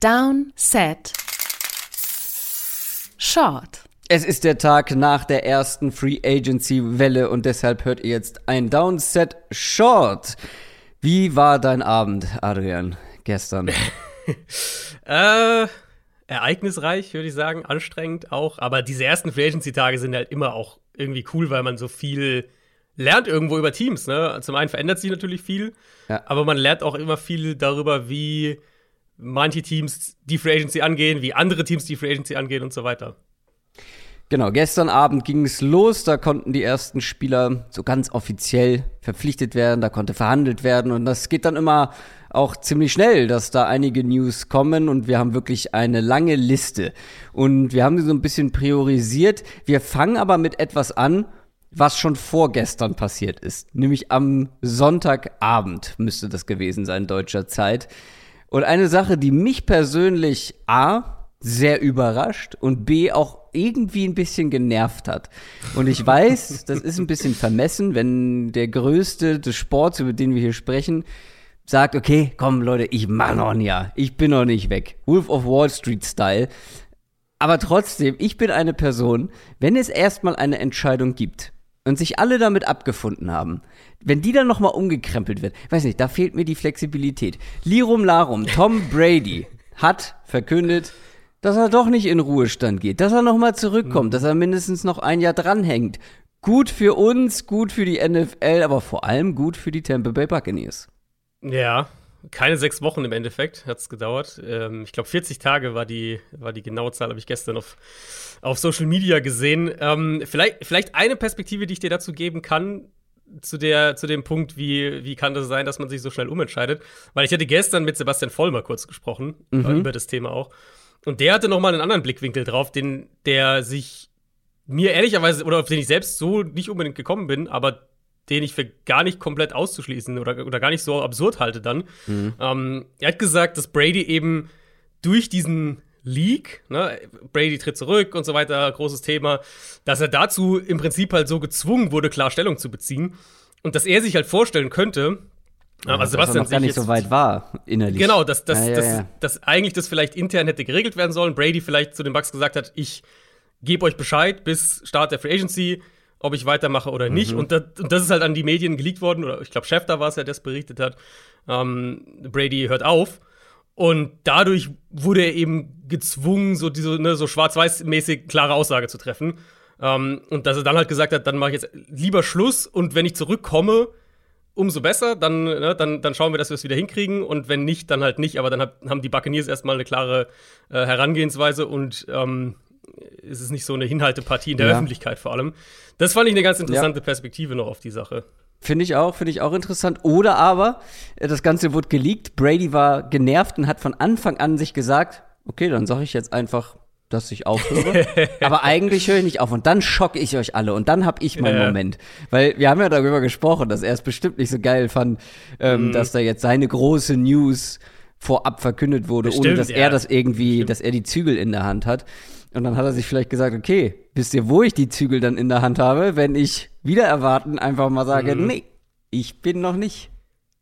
Down, Set, Short. Es ist der Tag nach der ersten Free Agency Welle und deshalb hört ihr jetzt ein Downset Short. Wie war dein Abend, Adrian, gestern? äh, ereignisreich, würde ich sagen, anstrengend auch. Aber diese ersten Free Agency Tage sind halt immer auch irgendwie cool, weil man so viel lernt irgendwo über Teams. Ne? Zum einen verändert sich natürlich viel, ja. aber man lernt auch immer viel darüber, wie manche Teams die Free Agency angehen, wie andere Teams die Free Agency angehen und so weiter. Genau, gestern Abend ging es los, da konnten die ersten Spieler so ganz offiziell verpflichtet werden, da konnte verhandelt werden und das geht dann immer auch ziemlich schnell, dass da einige News kommen und wir haben wirklich eine lange Liste und wir haben sie so ein bisschen priorisiert. Wir fangen aber mit etwas an, was schon vorgestern passiert ist, nämlich am Sonntagabend müsste das gewesen sein, deutscher Zeit. Und eine Sache, die mich persönlich A sehr überrascht und B auch irgendwie ein bisschen genervt hat. Und ich weiß, das ist ein bisschen vermessen, wenn der Größte des Sports, über den wir hier sprechen, sagt, okay, komm Leute, ich mach noch ein Jahr. Ich bin noch nicht weg. Wolf of Wall Street Style. Aber trotzdem, ich bin eine Person, wenn es erstmal eine Entscheidung gibt und sich alle damit abgefunden haben, wenn die dann nochmal umgekrempelt wird, weiß nicht, da fehlt mir die Flexibilität. Lirum Larum, Tom Brady hat verkündet, dass er doch nicht in Ruhestand geht, dass er nochmal zurückkommt, mhm. dass er mindestens noch ein Jahr dranhängt. Gut für uns, gut für die NFL, aber vor allem gut für die Tampa Bay Buccaneers. Ja, keine sechs Wochen im Endeffekt hat es gedauert. Ähm, ich glaube, 40 Tage war die, war die genaue Zahl, habe ich gestern auf, auf Social Media gesehen. Ähm, vielleicht, vielleicht eine Perspektive, die ich dir dazu geben kann, zu, der, zu dem Punkt, wie, wie kann das sein, dass man sich so schnell umentscheidet. Weil ich hatte gestern mit Sebastian Vollmer kurz gesprochen, mhm. Äh, über das Thema auch. Und der hatte noch mal einen anderen Blickwinkel drauf, den der sich mir ehrlicherweise oder auf den ich selbst so nicht unbedingt gekommen bin, aber den ich für gar nicht komplett auszuschließen oder, oder gar nicht so absurd halte dann. Mhm. Ähm, er hat gesagt, dass Brady eben durch diesen Leak, ne, Brady tritt zurück und so weiter, großes Thema, dass er dazu im Prinzip halt so gezwungen wurde, klar Stellung zu beziehen. Und dass er sich halt vorstellen könnte, ja, aber Sebastian noch gar nicht so weit war innerlich. Genau, dass, dass, ja, ja, dass, dass eigentlich das vielleicht intern hätte geregelt werden sollen. Brady vielleicht zu den Bucks gesagt hat, ich gebe euch Bescheid bis Start der Free Agency, ob ich weitermache oder nicht. Mhm. Und, das, und, das, ist halt an die Medien geleakt worden, oder ich glaube, Schäfter war es ja, der es berichtet hat. Ähm, Brady hört auf. Und dadurch wurde er eben gezwungen, so diese ne, so schwarz-weiß-mäßig klare Aussage zu treffen. Ähm, und dass er dann halt gesagt hat, dann mache ich jetzt lieber Schluss und wenn ich zurückkomme, umso besser. Dann, ne, dann, dann schauen wir, dass wir es wieder hinkriegen. Und wenn nicht, dann halt nicht. Aber dann hat, haben die Buccaneers erstmal eine klare äh, Herangehensweise und ähm, es ist nicht so eine Hinhaltepartie in der ja. Öffentlichkeit vor allem. Das fand ich eine ganz interessante ja. Perspektive noch auf die Sache. Finde ich auch, finde ich auch interessant. Oder aber, äh, das Ganze wurde geleakt, Brady war genervt und hat von Anfang an sich gesagt, okay, dann sage ich jetzt einfach, dass ich aufhöre. aber eigentlich höre ich nicht auf und dann schocke ich euch alle und dann habe ich meinen ja. Moment. Weil wir haben ja darüber gesprochen, dass er es bestimmt nicht so geil fand, ähm, mhm. dass da jetzt seine große News vorab verkündet wurde, bestimmt, ohne dass ja. er das irgendwie, bestimmt. dass er die Zügel in der Hand hat. Und dann hat er sich vielleicht gesagt, okay, wisst ihr, wo ich die Zügel dann in der Hand habe, wenn ich wieder erwarten einfach mal sage, mhm. nee, ich bin noch nicht.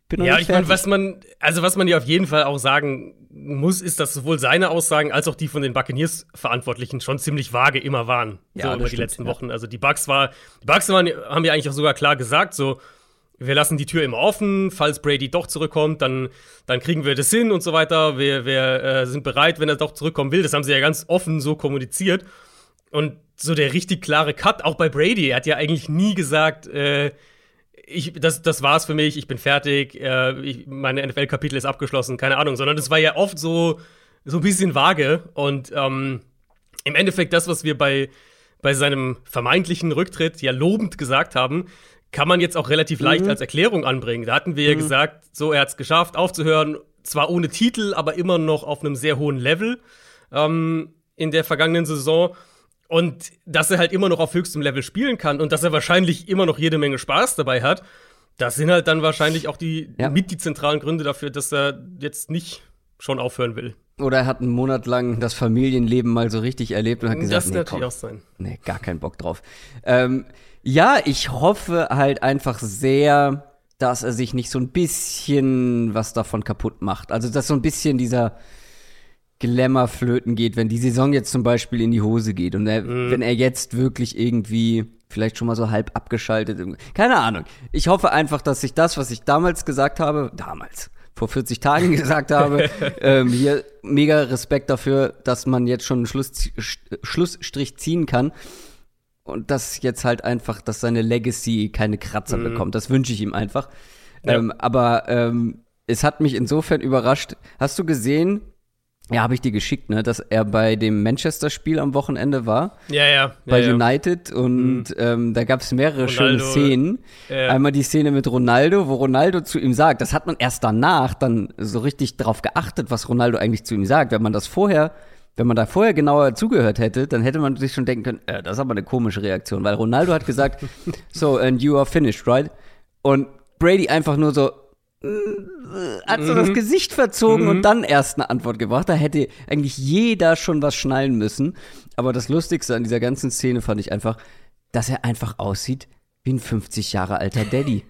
Bin noch ja, nicht ich meine, was man, also was man ja auf jeden Fall auch sagen muss, ist, dass sowohl seine Aussagen als auch die von den Buccaneers-Verantwortlichen schon ziemlich vage immer waren. Ja, so über die stimmt, letzten ja. Wochen. Also die Bucks war, die Bucks waren, haben ja eigentlich auch sogar klar gesagt, so, wir lassen die Tür immer offen, falls Brady doch zurückkommt, dann, dann kriegen wir das hin und so weiter. Wir, wir äh, sind bereit, wenn er doch zurückkommen will. Das haben sie ja ganz offen so kommuniziert. Und so der richtig klare Cut, auch bei Brady, er hat ja eigentlich nie gesagt, äh, ich, das, das war's für mich, ich bin fertig, äh, ich, meine NFL-Kapitel ist abgeschlossen, keine Ahnung, sondern das war ja oft so, so ein bisschen vage und ähm, im Endeffekt das, was wir bei, bei seinem vermeintlichen Rücktritt ja lobend gesagt haben, kann man jetzt auch relativ leicht mhm. als Erklärung anbringen. Da hatten wir mhm. ja gesagt, so, er hat es geschafft, aufzuhören, zwar ohne Titel, aber immer noch auf einem sehr hohen Level ähm, in der vergangenen Saison. Und dass er halt immer noch auf höchstem Level spielen kann und dass er wahrscheinlich immer noch jede Menge Spaß dabei hat, das sind halt dann wahrscheinlich auch die ja. mit die zentralen Gründe dafür, dass er jetzt nicht schon aufhören will. Oder er hat einen Monat lang das Familienleben mal so richtig erlebt und hat gesagt, das nee, natürlich komm, auch sein. Nee, gar keinen Bock drauf. Ähm, ja, ich hoffe halt einfach sehr, dass er sich nicht so ein bisschen was davon kaputt macht. Also, dass so ein bisschen dieser Glamour flöten geht, wenn die Saison jetzt zum Beispiel in die Hose geht und er, mhm. wenn er jetzt wirklich irgendwie vielleicht schon mal so halb abgeschaltet, keine Ahnung. Ich hoffe einfach, dass sich das, was ich damals gesagt habe, damals, vor 40 Tagen gesagt habe, ähm, hier mega Respekt dafür, dass man jetzt schon einen Schluss, Schlussstrich ziehen kann und dass jetzt halt einfach, dass seine Legacy keine Kratzer mhm. bekommt. Das wünsche ich ihm einfach. Ja. Ähm, aber ähm, es hat mich insofern überrascht. Hast du gesehen, ja, habe ich dir geschickt, ne, dass er bei dem Manchester-Spiel am Wochenende war. Ja, ja. Bei ja, United und mhm. ähm, da gab es mehrere Ronaldo, schöne Szenen. Ja. Einmal die Szene mit Ronaldo, wo Ronaldo zu ihm sagt, das hat man erst danach dann so richtig drauf geachtet, was Ronaldo eigentlich zu ihm sagt. Wenn man das vorher, wenn man da vorher genauer zugehört hätte, dann hätte man sich schon denken können, äh, das ist aber eine komische Reaktion, weil Ronaldo hat gesagt, so, and you are finished, right? Und Brady einfach nur so, hat so mhm. das Gesicht verzogen mhm. und dann erst eine Antwort gebracht. Da hätte eigentlich jeder schon was schnallen müssen. Aber das Lustigste an dieser ganzen Szene fand ich einfach, dass er einfach aussieht wie ein 50 Jahre alter Daddy.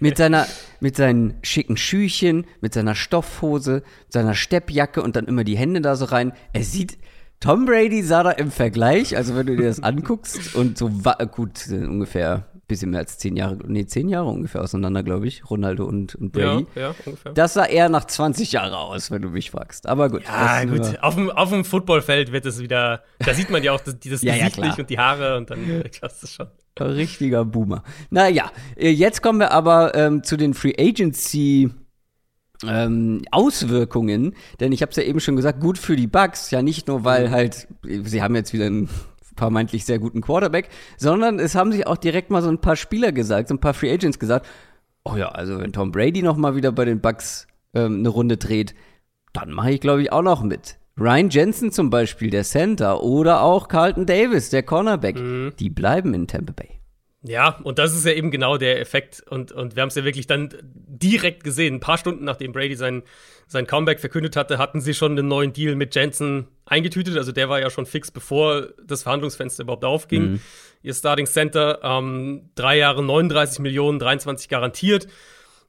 Mit seiner, mit seinen schicken Schüchen, mit seiner Stoffhose, seiner Steppjacke und dann immer die Hände da so rein. Er sieht, Tom Brady sah da im Vergleich, also wenn du dir das anguckst und so gut ungefähr bisschen mehr als zehn Jahre, nee, zehn Jahre ungefähr auseinander, glaube ich, Ronaldo und, und Brady. Ja, ja, ungefähr. Das sah eher nach 20 Jahren aus, wenn du mich fragst. Aber gut. Ja, gut. Auf dem, auf dem Footballfeld wird es wieder, da sieht man ja auch das, das ja, Gesicht ja, und die Haare und dann klappst es schon. Richtiger Boomer. Naja, äh, jetzt kommen wir aber ähm, zu den Free Agency ähm, Auswirkungen, denn ich habe es ja eben schon gesagt, gut für die Bugs, ja nicht nur, weil mhm. halt, sie haben jetzt wieder einen vermeintlich sehr guten Quarterback, sondern es haben sich auch direkt mal so ein paar Spieler gesagt, so ein paar Free Agents gesagt, oh ja, also wenn Tom Brady noch mal wieder bei den Bucks ähm, eine Runde dreht, dann mache ich glaube ich auch noch mit. Ryan Jensen zum Beispiel, der Center, oder auch Carlton Davis, der Cornerback, mhm. die bleiben in Tampa Bay. Ja, und das ist ja eben genau der Effekt. Und, und wir haben es ja wirklich dann direkt gesehen. Ein paar Stunden nachdem Brady sein, sein Comeback verkündet hatte, hatten sie schon einen neuen Deal mit Jensen eingetütet. Also der war ja schon fix, bevor das Verhandlungsfenster überhaupt aufging. Mhm. Ihr Starting Center, ähm, drei Jahre 39 Millionen, 23 garantiert.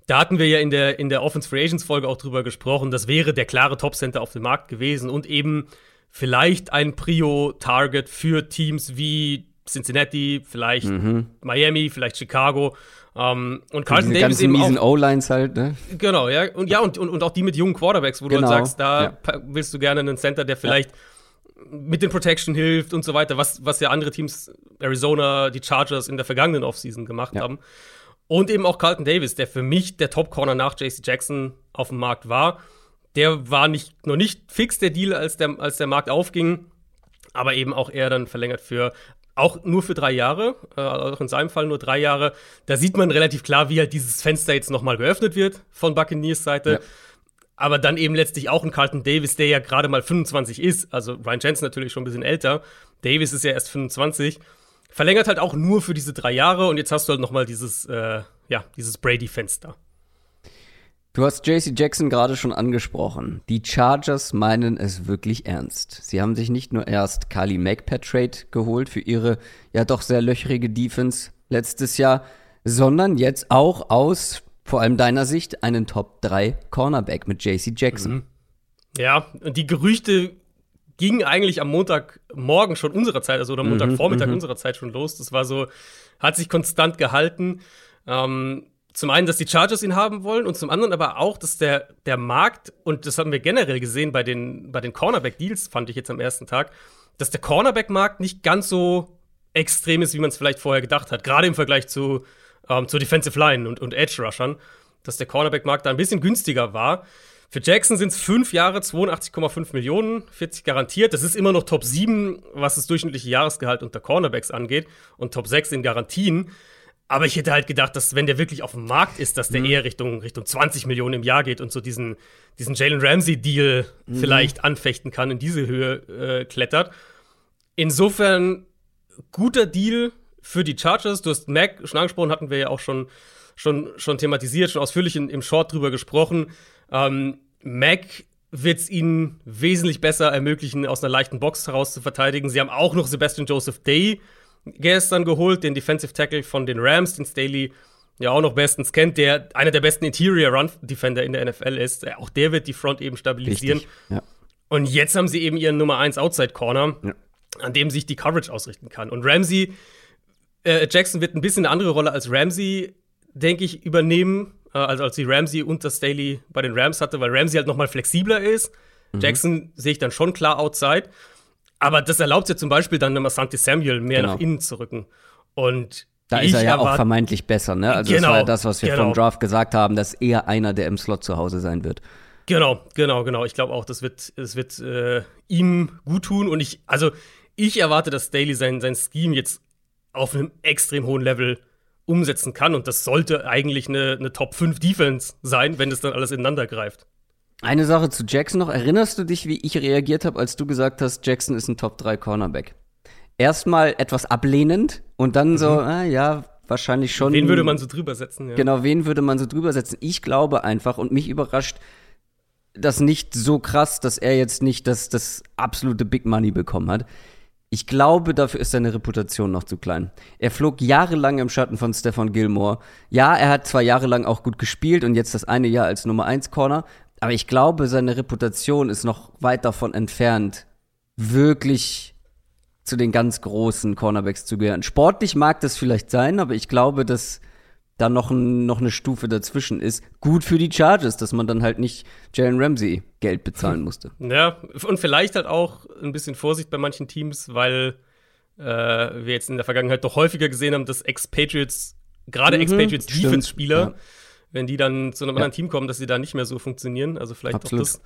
Da hatten wir ja in der, in der Offense Free Agents Folge auch drüber gesprochen. Das wäre der klare Top Center auf dem Markt gewesen und eben vielleicht ein Prio-Target für Teams wie Cincinnati, vielleicht mhm. Miami, vielleicht Chicago. Ähm, und Carlton Davis ganzen eben miesen O-Lines halt, ne? Genau, ja. Und ja, und, und, und auch die mit jungen Quarterbacks, wo genau. du halt sagst, da ja. willst du gerne einen Center, der vielleicht ja. mit den Protection hilft und so weiter, was, was ja andere Teams, Arizona, die Chargers in der vergangenen Offseason gemacht ja. haben. Und eben auch Carlton Davis, der für mich der Top-Corner nach JC Jackson auf dem Markt war. Der war nicht, noch nicht fix der Deal, als der, als der Markt aufging aber eben auch er dann verlängert für auch nur für drei Jahre, äh, auch in seinem Fall nur drei Jahre. Da sieht man relativ klar, wie halt dieses Fenster jetzt nochmal geöffnet wird von Buccaneers Seite. Ja. Aber dann eben letztlich auch ein Carlton Davis, der ja gerade mal 25 ist. Also Ryan Jensen natürlich schon ein bisschen älter. Davis ist ja erst 25. Verlängert halt auch nur für diese drei Jahre und jetzt hast du halt nochmal dieses, äh, ja, dieses Brady-Fenster. Du hast JC Jackson gerade schon angesprochen. Die Chargers meinen es wirklich ernst. Sie haben sich nicht nur erst Kali Mack per Trade geholt für ihre ja doch sehr löchrige Defense letztes Jahr, sondern jetzt auch aus vor allem deiner Sicht einen Top 3 Cornerback mit JC Jackson. Mhm. Ja, und die Gerüchte gingen eigentlich am Montagmorgen schon unserer Zeit, also oder mhm, Montagvormittag mhm, unserer Zeit schon los. Das war so, hat sich konstant gehalten. Ähm, zum einen, dass die Chargers ihn haben wollen und zum anderen aber auch, dass der, der Markt, und das haben wir generell gesehen bei den, bei den Cornerback-Deals, fand ich jetzt am ersten Tag, dass der Cornerback-Markt nicht ganz so extrem ist, wie man es vielleicht vorher gedacht hat. Gerade im Vergleich zu, ähm, zu Defensive Line und, und Edge-Rushern, dass der Cornerback-Markt da ein bisschen günstiger war. Für Jackson sind es fünf Jahre, 82,5 Millionen, 40 garantiert. Das ist immer noch Top 7, was das durchschnittliche Jahresgehalt unter Cornerbacks angeht und Top 6 in Garantien. Aber ich hätte halt gedacht, dass wenn der wirklich auf dem Markt ist, dass der mhm. eher Richtung, Richtung 20 Millionen im Jahr geht und so diesen, diesen Jalen Ramsey-Deal mhm. vielleicht anfechten kann, in diese Höhe äh, klettert. Insofern guter Deal für die Chargers. Du hast Mac schon angesprochen, hatten wir ja auch schon, schon, schon thematisiert, schon ausführlich in, im Short drüber gesprochen. Ähm, Mac wird es ihnen wesentlich besser ermöglichen, aus einer leichten Box heraus zu verteidigen. Sie haben auch noch Sebastian Joseph Day gestern geholt, den Defensive Tackle von den Rams, den Staley ja auch noch bestens kennt, der einer der besten Interior Run Defender in der NFL ist. Auch der wird die Front eben stabilisieren. Ja. Und jetzt haben sie eben ihren Nummer 1 Outside Corner, ja. an dem sich die Coverage ausrichten kann. Und Ramsey, äh, Jackson wird ein bisschen eine andere Rolle als Ramsey, denke ich, übernehmen. Äh, also als die Ramsey und das Staley bei den Rams hatte, weil Ramsey halt noch mal flexibler ist. Mhm. Jackson sehe ich dann schon klar outside. Aber das erlaubt ja zum Beispiel dann einem Asante Samuel mehr genau. nach innen zu rücken. Und da ist er ja auch vermeintlich besser, ne? Also genau, das war ja das, was wir genau. vom Draft gesagt haben, dass er einer, der im Slot zu Hause sein wird. Genau, genau, genau. Ich glaube auch, das wird, das wird äh, ihm gut tun. Und ich, also ich erwarte, dass Staley sein, sein Scheme jetzt auf einem extrem hohen Level umsetzen kann. Und das sollte eigentlich eine, eine Top 5 Defense sein, wenn das dann alles ineinander greift. Eine Sache zu Jackson noch. Erinnerst du dich, wie ich reagiert habe, als du gesagt hast, Jackson ist ein Top 3 Cornerback? Erstmal etwas ablehnend und dann mhm. so, ah, ja, wahrscheinlich schon. Wen würde man so drüber setzen? Ja. Genau, wen würde man so drüber setzen? Ich glaube einfach und mich überrascht das nicht so krass, dass er jetzt nicht das, das absolute Big Money bekommen hat. Ich glaube, dafür ist seine Reputation noch zu klein. Er flog jahrelang im Schatten von Stefan Gilmore. Ja, er hat zwei Jahre lang auch gut gespielt und jetzt das eine Jahr als Nummer 1 Corner. Aber ich glaube, seine Reputation ist noch weit davon entfernt, wirklich zu den ganz großen Cornerbacks zu gehören. Sportlich mag das vielleicht sein, aber ich glaube, dass da noch, ein, noch eine Stufe dazwischen ist. Gut für die Charges, dass man dann halt nicht Jalen Ramsey Geld bezahlen musste. Ja, und vielleicht halt auch ein bisschen Vorsicht bei manchen Teams, weil äh, wir jetzt in der Vergangenheit doch häufiger gesehen haben, dass Ex-Patriots, gerade mhm, Ex-Patriots-Defense-Spieler, ja. Wenn die dann zu einem ja. anderen Team kommen, dass sie da nicht mehr so funktionieren. Also vielleicht Absolut. auch das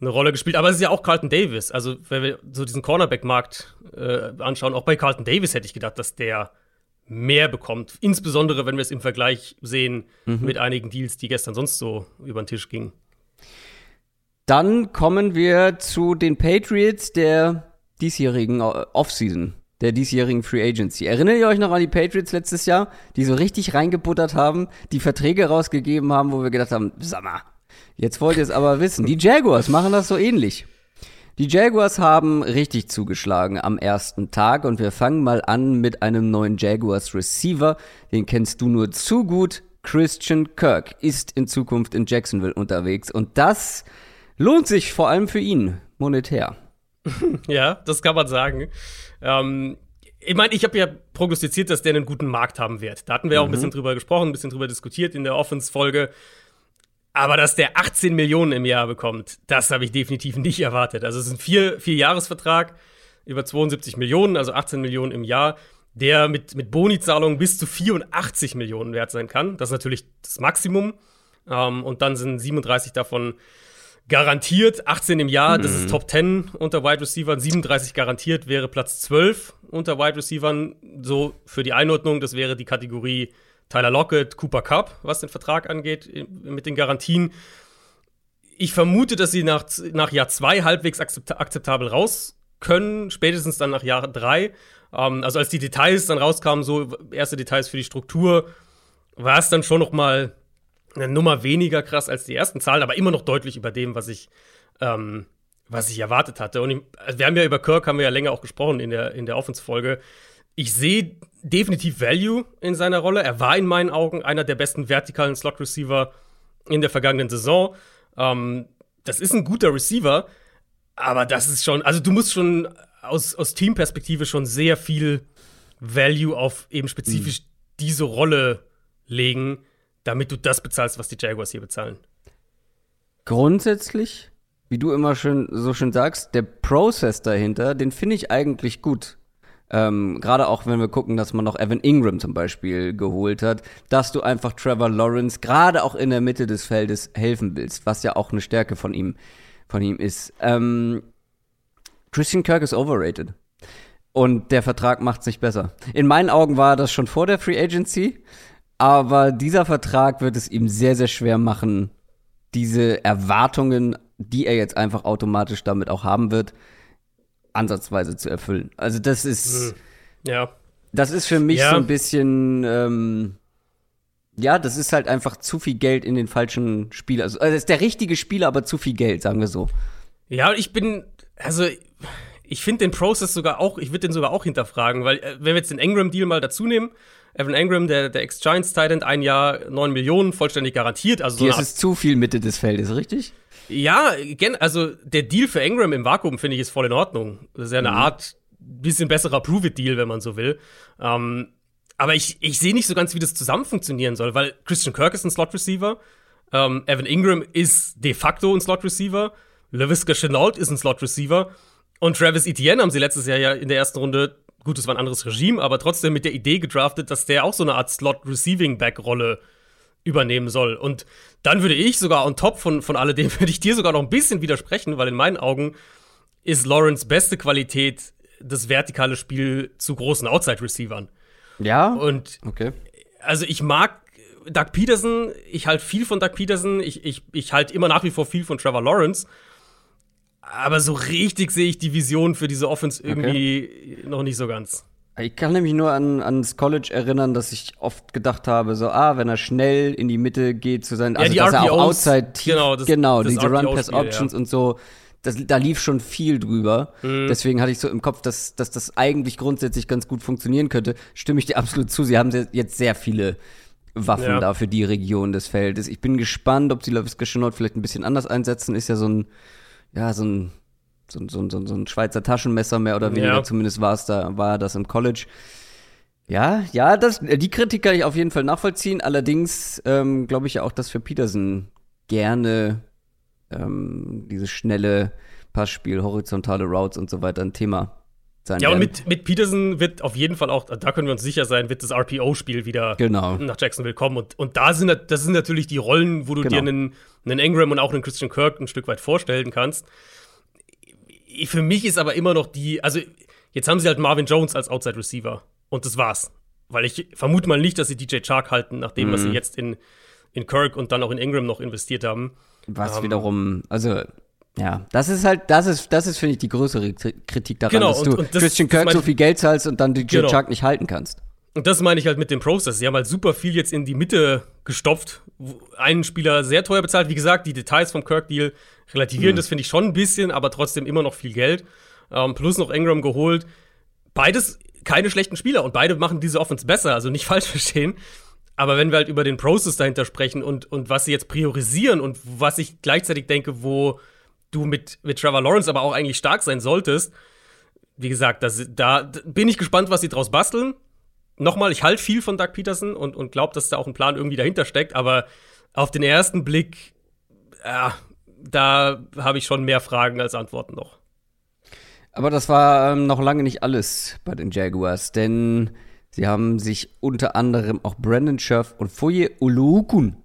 eine Rolle gespielt. Aber es ist ja auch Carlton Davis. Also, wenn wir so diesen Cornerback-Markt äh, anschauen, auch bei Carlton Davis hätte ich gedacht, dass der mehr bekommt. Insbesondere, wenn wir es im Vergleich sehen mhm. mit einigen Deals, die gestern sonst so über den Tisch gingen. Dann kommen wir zu den Patriots der diesjährigen äh, Offseason, der diesjährigen Free Agency. Erinnert ihr euch noch an die Patriots letztes Jahr, die so richtig reingebuttert haben, die Verträge rausgegeben haben, wo wir gedacht haben, mal, jetzt wollt ihr es aber wissen. Die Jaguars machen das so ähnlich. Die Jaguars haben richtig zugeschlagen am ersten Tag und wir fangen mal an mit einem neuen Jaguars Receiver. Den kennst du nur zu gut. Christian Kirk ist in Zukunft in Jacksonville unterwegs und das lohnt sich vor allem für ihn monetär. Ja, das kann man sagen. Ähm, ich meine, ich habe ja prognostiziert, dass der einen guten Markt haben wird. Da hatten wir mhm. auch ein bisschen mhm. drüber gesprochen, ein bisschen drüber diskutiert in der Offense-Folge. Aber dass der 18 Millionen im Jahr bekommt, das habe ich definitiv nicht erwartet. Also es ist ein vier, vier Jahresvertrag über 72 Millionen, also 18 Millionen im Jahr, der mit, mit Bonizahlungen bis zu 84 Millionen wert sein kann. Das ist natürlich das Maximum. Ähm, und dann sind 37 davon garantiert, 18 im Jahr, mhm. das ist mhm. Top 10 unter Wide Receivers, 37 garantiert wäre Platz 12 unter Wide Receivers. So für die Einordnung, das wäre die Kategorie Tyler Lockett, Cooper Cup, was den Vertrag angeht, mit den Garantien. Ich vermute, dass sie nach, nach Jahr zwei halbwegs akzeptabel raus können, spätestens dann nach Jahr drei. Ähm, also als die Details dann rauskamen, so erste Details für die Struktur, war es dann schon noch mal eine Nummer weniger krass als die ersten Zahlen, aber immer noch deutlich über dem, was ich, ähm, was ich erwartet hatte. Und ich, also wir haben ja über Kirk haben wir ja länger auch gesprochen in der, in der Offense-Folge. Ich sehe definitiv Value in seiner Rolle. Er war in meinen Augen einer der besten vertikalen Slot-Receiver in der vergangenen Saison. Ähm, das ist ein guter Receiver, aber das ist schon, also du musst schon aus, aus Teamperspektive schon sehr viel Value auf eben spezifisch mhm. diese Rolle legen, damit du das bezahlst, was die Jaguars hier bezahlen. Grundsätzlich, wie du immer schön so schön sagst, der Prozess dahinter, den finde ich eigentlich gut. Ähm, Gerade auch wenn wir gucken, dass man noch Evan Ingram zum Beispiel geholt hat, dass du einfach Trevor Lawrence gerade auch in der Mitte des Feldes helfen willst, was ja auch eine Stärke von ihm, von ihm ist. Ähm, Christian Kirk ist overrated. Und der Vertrag macht sich besser. In meinen Augen war das schon vor der Free Agency, aber dieser Vertrag wird es ihm sehr, sehr schwer machen, diese Erwartungen, die er jetzt einfach automatisch damit auch haben wird, ansatzweise zu erfüllen. Also das ist, hm. ja, das ist für mich ja. so ein bisschen, ähm, ja, das ist halt einfach zu viel Geld in den falschen Spieler. Also, also ist der richtige Spieler, aber zu viel Geld, sagen wir so. Ja, ich bin, also ich finde den Prozess sogar auch, ich würde den sogar auch hinterfragen, weil äh, wenn wir jetzt den Engram-Deal mal dazu nehmen, Evan Engram, der, der Ex-Giants-Titan, ein Jahr 9 Millionen, vollständig garantiert. Also so Hier ist zu viel Mitte des Feldes, richtig? Ja, also der Deal für Ingram im Vakuum finde ich ist voll in Ordnung. Das ist ja eine mhm. Art bisschen besserer Prove-It-Deal, wenn man so will. Ähm, aber ich, ich sehe nicht so ganz, wie das zusammen funktionieren soll, weil Christian Kirk ist ein Slot-Receiver, ähm, Evan Ingram ist de facto ein Slot-Receiver, LaVisca Chenault ist ein Slot-Receiver und Travis Etienne haben sie letztes Jahr ja in der ersten Runde, gut, es war ein anderes Regime, aber trotzdem mit der Idee gedraftet, dass der auch so eine Art Slot-Receiving-Back-Rolle übernehmen soll. Und dann würde ich sogar on top von, von alledem, würde ich dir sogar noch ein bisschen widersprechen, weil in meinen Augen ist Lawrence beste Qualität das vertikale Spiel zu großen Outside-Receivern. Ja. Und okay. also ich mag Doug Peterson, ich halte viel von Doug Peterson, ich, ich, ich halte immer nach wie vor viel von Trevor Lawrence. Aber so richtig sehe ich die Vision für diese Offense irgendwie okay. noch nicht so ganz. Ich kann nämlich nur an, ans College erinnern, dass ich oft gedacht habe, so, ah, wenn er schnell in die Mitte geht zu sein, also ja, dass RPOs, er auch outside tief, genau, das, genau das diese Run-Pass-Options ja. und so, das, da lief schon viel drüber. Mhm. Deswegen hatte ich so im Kopf, dass, dass das eigentlich grundsätzlich ganz gut funktionieren könnte. Stimme ich dir absolut zu. Sie haben jetzt sehr viele Waffen ja. da für die Region des Feldes. Ich bin gespannt, ob sie LaVisca Chenault vielleicht ein bisschen anders einsetzen. Ist ja so ein, ja, so ein, so, so, so, so ein Schweizer Taschenmesser mehr oder weniger. Ja. Zumindest war es da, war das im College. Ja, ja, das, die Kritik kann ich auf jeden Fall nachvollziehen. Allerdings ähm, glaube ich ja auch, dass für Peterson gerne ähm, dieses schnelle Passspiel, horizontale Routes und so weiter ein Thema sein Ja, werden. und mit, mit Peterson wird auf jeden Fall auch, da können wir uns sicher sein, wird das RPO-Spiel wieder genau. nach Jacksonville kommen. Und, und da sind das sind natürlich die Rollen, wo du genau. dir einen, einen Ingram und auch einen Christian Kirk ein Stück weit vorstellen kannst. Für mich ist aber immer noch die, also jetzt haben sie halt Marvin Jones als Outside Receiver. Und das war's. Weil ich vermute mal nicht, dass sie DJ Chark halten, nachdem mhm. was sie mhm. jetzt in, in Kirk und dann auch in Ingram noch investiert haben. Was um, ähm, wiederum, also ja, das ist halt, das ist, das ist, finde ich, die größere Kritik daran, genau, dass du und das, Christian Kirk so viel Geld zahlst und dann DJ genau. Chuck nicht halten kannst. Und das meine ich halt mit dem Prozess. Sie haben halt super viel jetzt in die Mitte gestopft. Einen Spieler sehr teuer bezahlt. Wie gesagt, die Details vom Kirk-Deal relativieren mhm. das, finde ich schon ein bisschen, aber trotzdem immer noch viel Geld. Ähm, plus noch Ingram geholt. Beides keine schlechten Spieler und beide machen diese Offense besser, also nicht falsch verstehen. Aber wenn wir halt über den Prozess dahinter sprechen und, und was sie jetzt priorisieren und was ich gleichzeitig denke, wo du mit, mit Trevor Lawrence aber auch eigentlich stark sein solltest, wie gesagt, das, da bin ich gespannt, was sie draus basteln. Nochmal, ich halte viel von Doug Peterson und, und glaube, dass da auch ein Plan irgendwie dahinter steckt, aber auf den ersten Blick, ja, da habe ich schon mehr Fragen als Antworten noch. Aber das war ähm, noch lange nicht alles bei den Jaguars, denn sie haben sich unter anderem auch Brandon Scherf und Foye Uluukun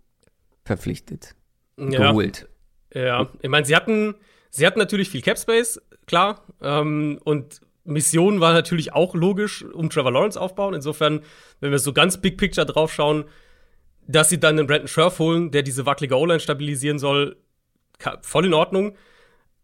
verpflichtet. Ja. Geholt. Ja, ich meine, sie hatten, sie hatten natürlich viel Cap Space, klar. Ähm, und Mission war natürlich auch logisch, um Trevor Lawrence aufbauen. Insofern, wenn wir so ganz Big Picture drauf schauen, dass sie dann einen Brandon Scherf holen, der diese wackelige O-Line stabilisieren soll, voll in Ordnung.